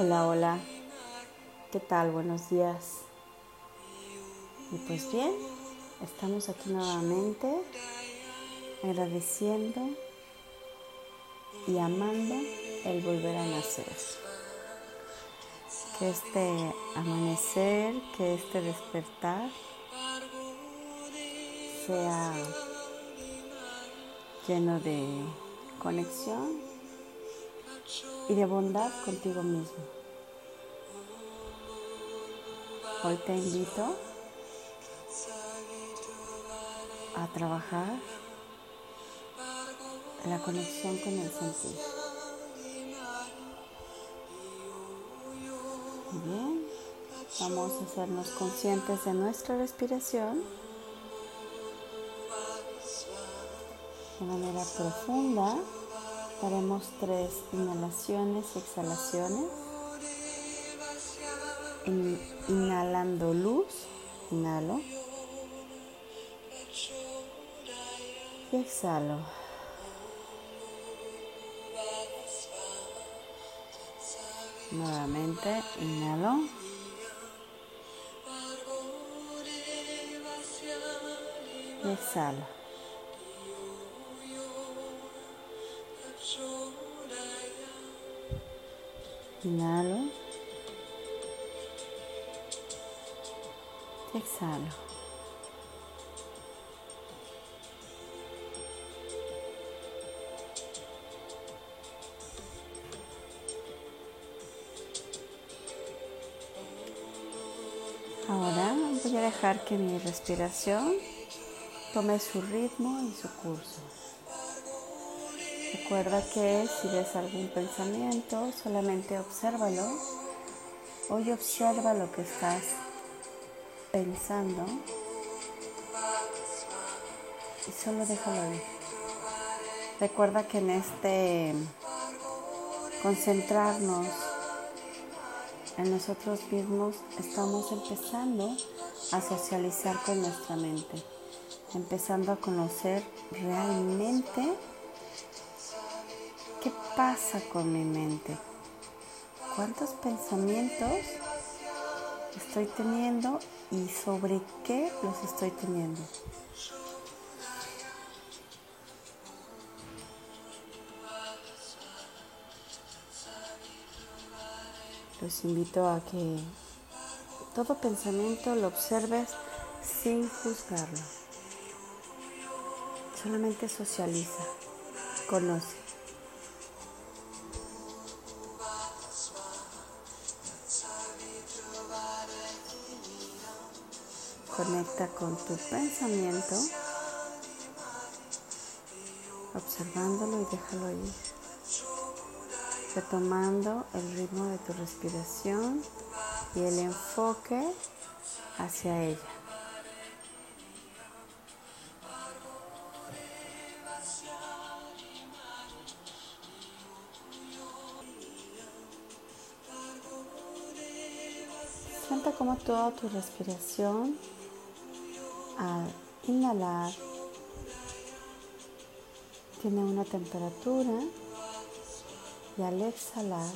Hola, hola. ¿Qué tal? Buenos días. Y pues bien, estamos aquí nuevamente agradeciendo y amando el volver a nacer. Que este amanecer, que este despertar sea lleno de conexión y de bondad contigo mismo. Hoy te invito a trabajar la conexión con el sentir. Bien, vamos a hacernos conscientes de nuestra respiración de manera profunda. Haremos tres inhalaciones y exhalaciones. inhalando luz, inhalo. Y exhalo. Nuevamente, inhalo. Y exhalo. Inhalo. Exhalo. Ahora voy a dejar que mi respiración tome su ritmo y su curso. Recuerda que si ves algún pensamiento, solamente obsérvalo. Hoy observa lo que estás pensando y solo déjalo ir. Recuerda que en este concentrarnos en nosotros mismos estamos empezando a socializar con nuestra mente, empezando a conocer realmente ¿Qué pasa con mi mente? ¿Cuántos pensamientos estoy teniendo y sobre qué los estoy teniendo? Los invito a que todo pensamiento lo observes sin juzgarlo. Solamente socializa, conoce. Conecta con tu pensamiento, observándolo y déjalo ir. Retomando el ritmo de tu respiración y el enfoque hacia ella. Sienta como toda tu respiración al inhalar tiene una temperatura y al exhalar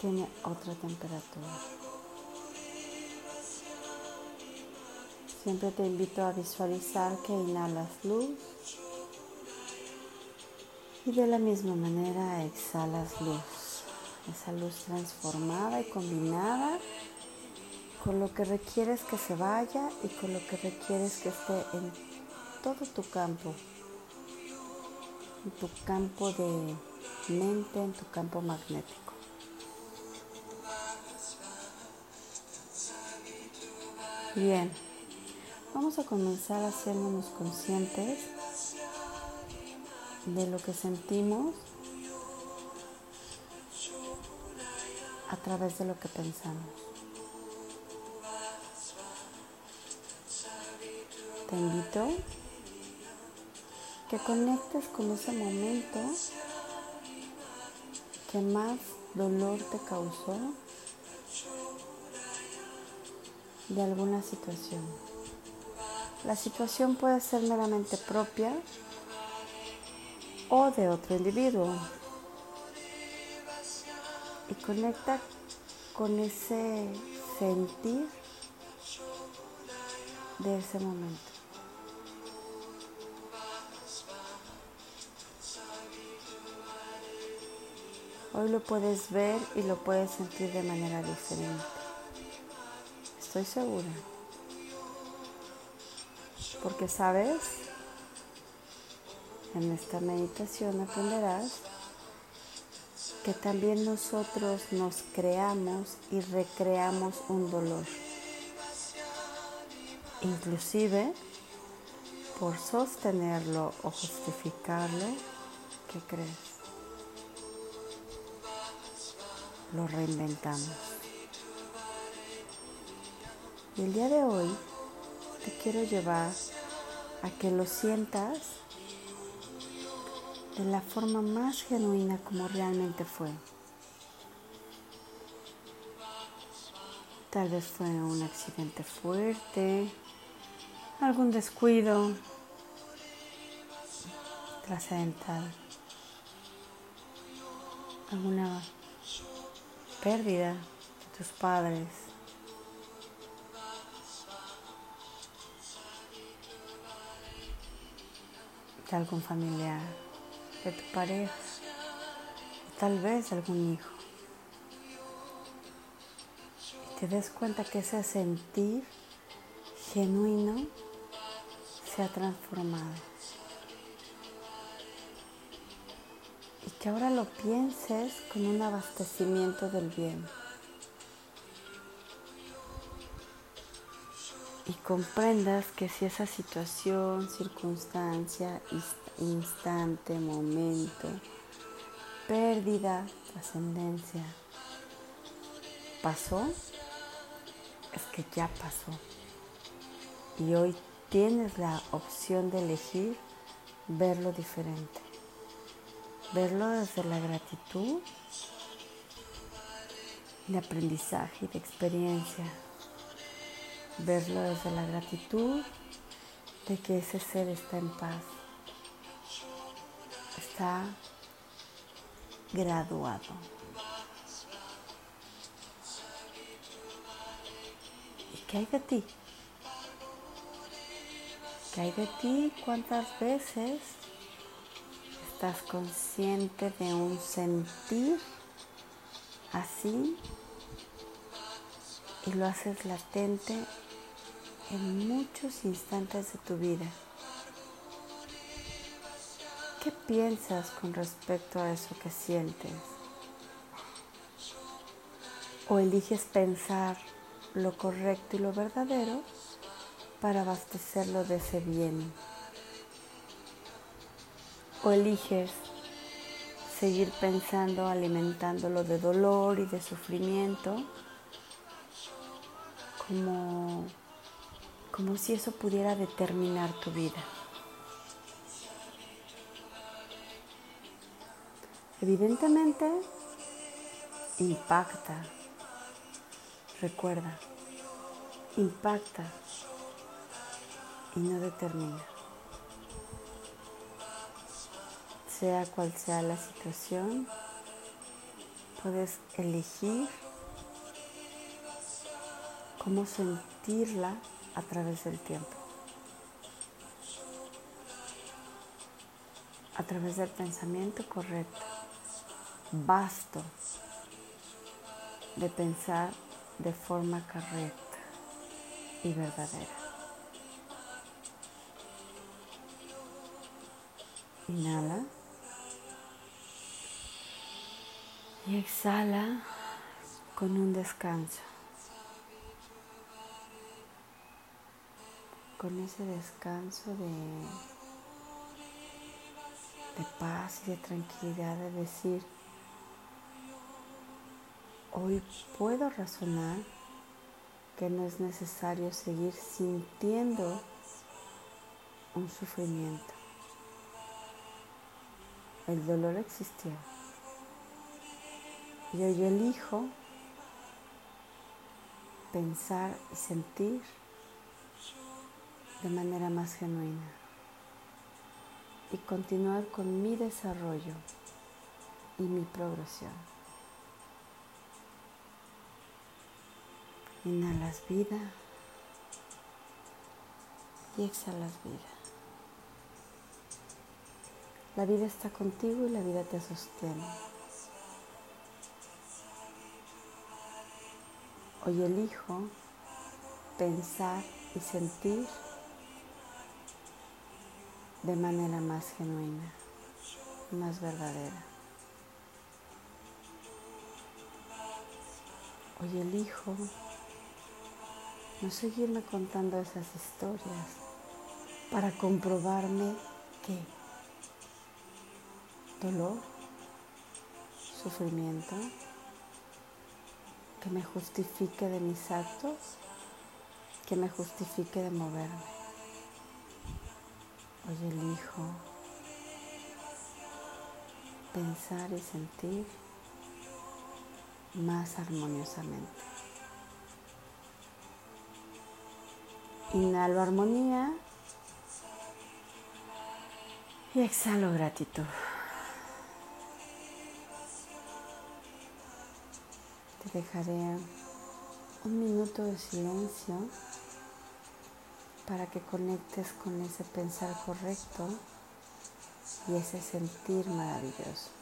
tiene otra temperatura. Siempre te invito a visualizar que inhalas luz y de la misma manera exhalas luz. Esa luz transformada y combinada con lo que requieres que se vaya y con lo que requieres que esté en todo tu campo, en tu campo de mente, en tu campo magnético. Bien, vamos a comenzar haciéndonos conscientes de lo que sentimos a través de lo que pensamos. Te invito que conectes con ese momento que más dolor te causó de alguna situación. La situación puede ser meramente propia o de otro individuo. y conecta con ese sentir de ese momento. Hoy lo puedes ver y lo puedes sentir de manera diferente. Estoy segura. Porque sabes, en esta meditación aprenderás que también nosotros nos creamos y recreamos un dolor. Inclusive por sostenerlo o justificarlo, ¿qué crees? Lo reinventamos. Y el día de hoy te quiero llevar a que lo sientas de la forma más genuina como realmente fue. Tal vez fue un accidente fuerte, algún descuido trascendental, alguna pérdida de tus padres. de algún familiar de tu pareja, tal vez algún hijo. Y te des cuenta que ese sentir genuino se ha transformado. Que ahora lo pienses con un abastecimiento del bien. Y comprendas que si esa situación, circunstancia, instante, momento, pérdida, trascendencia. ¿Pasó? Es que ya pasó. Y hoy tienes la opción de elegir verlo diferente. Verlo desde la gratitud, de aprendizaje y de experiencia. Verlo desde la gratitud de que ese ser está en paz está graduado. ¿Y qué hay de ti? ¿Qué hay de ti? ¿Cuántas veces estás consciente de un sentir así y lo haces latente en muchos instantes de tu vida? ¿Qué piensas con respecto a eso que sientes? ¿O eliges pensar lo correcto y lo verdadero para abastecerlo de ese bien? ¿O eliges seguir pensando, alimentándolo de dolor y de sufrimiento, como, como si eso pudiera determinar tu vida? Evidentemente impacta, recuerda, impacta y no determina. Sea cual sea la situación, puedes elegir cómo sentirla a través del tiempo. A través del pensamiento correcto vasto de pensar de forma correcta y verdadera. Inhala y exhala con un descanso. Con ese descanso de, paz y de tranquilidad de decir, Hoy puedo razonar que no es necesario seguir sintiendo un sufrimiento. El dolor existió. Y hoy elijo pensar y sentir de manera más genuina y continuar con mi desarrollo y mi progresión. Inhalas vida y exhalas vida. La vida está contigo y la vida te sostiene. Hoy elijo pensar y sentir de manera más genuina, más verdadera. Hoy elijo no seguirme contando esas historias para comprobarme que dolor, sufrimiento, que me justifique de mis actos, que me justifique de moverme. Hoy elijo pensar y sentir más armoniosamente. Inhalo armonía y exhalo gratitud. Dejaré un minuto de silencio para que conectes con ese pensar correcto y ese sentir maravilloso.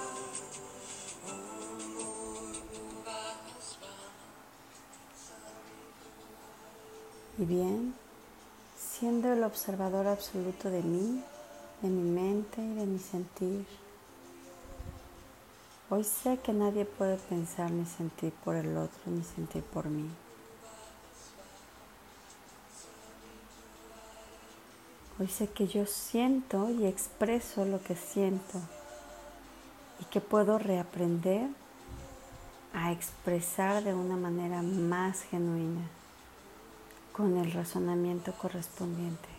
Y bien, siendo el observador absoluto de mí, de mi mente y de mi sentir, hoy sé que nadie puede pensar ni sentir por el otro ni sentir por mí. Hoy sé que yo siento y expreso lo que siento y que puedo reaprender a expresar de una manera más genuina con el razonamiento correspondiente.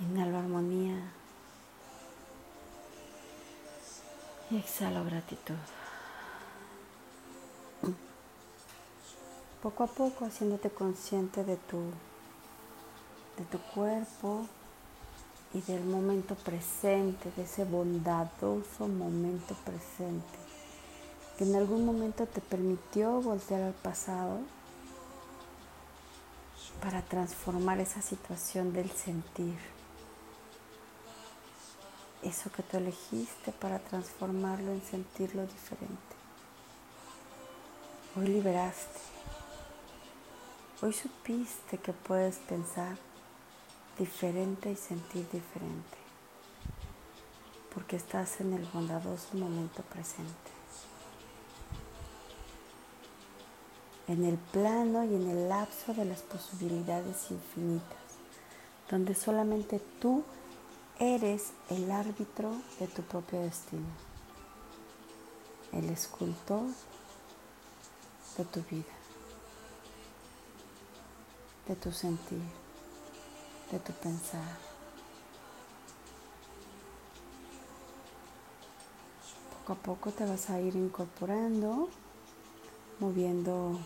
Inhalo armonía y exhalo gratitud. Poco a poco haciéndote consciente de tu, de tu cuerpo y del momento presente, de ese bondadoso momento presente que en algún momento te permitió voltear al pasado para transformar esa situación del sentir. Eso que tú elegiste para transformarlo en sentirlo diferente. Hoy liberaste. Hoy supiste que puedes pensar diferente y sentir diferente. Porque estás en el bondadoso momento presente. En el plano y en el lapso de las posibilidades infinitas, donde solamente tú eres el árbitro de tu propio destino, el escultor de tu vida, de tu sentir, de tu pensar. Poco a poco te vas a ir incorporando, moviendo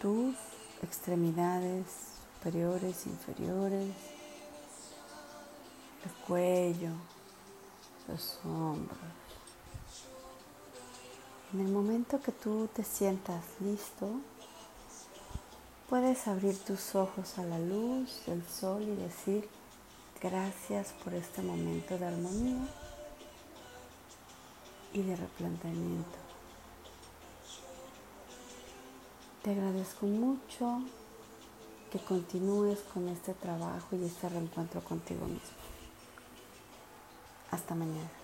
tus extremidades superiores, inferiores, el cuello, los hombros. En el momento que tú te sientas listo, puedes abrir tus ojos a la luz del sol y decir gracias por este momento de armonía y de replanteamiento. Te agradezco mucho que continúes con este trabajo y este reencuentro contigo mismo. Hasta mañana.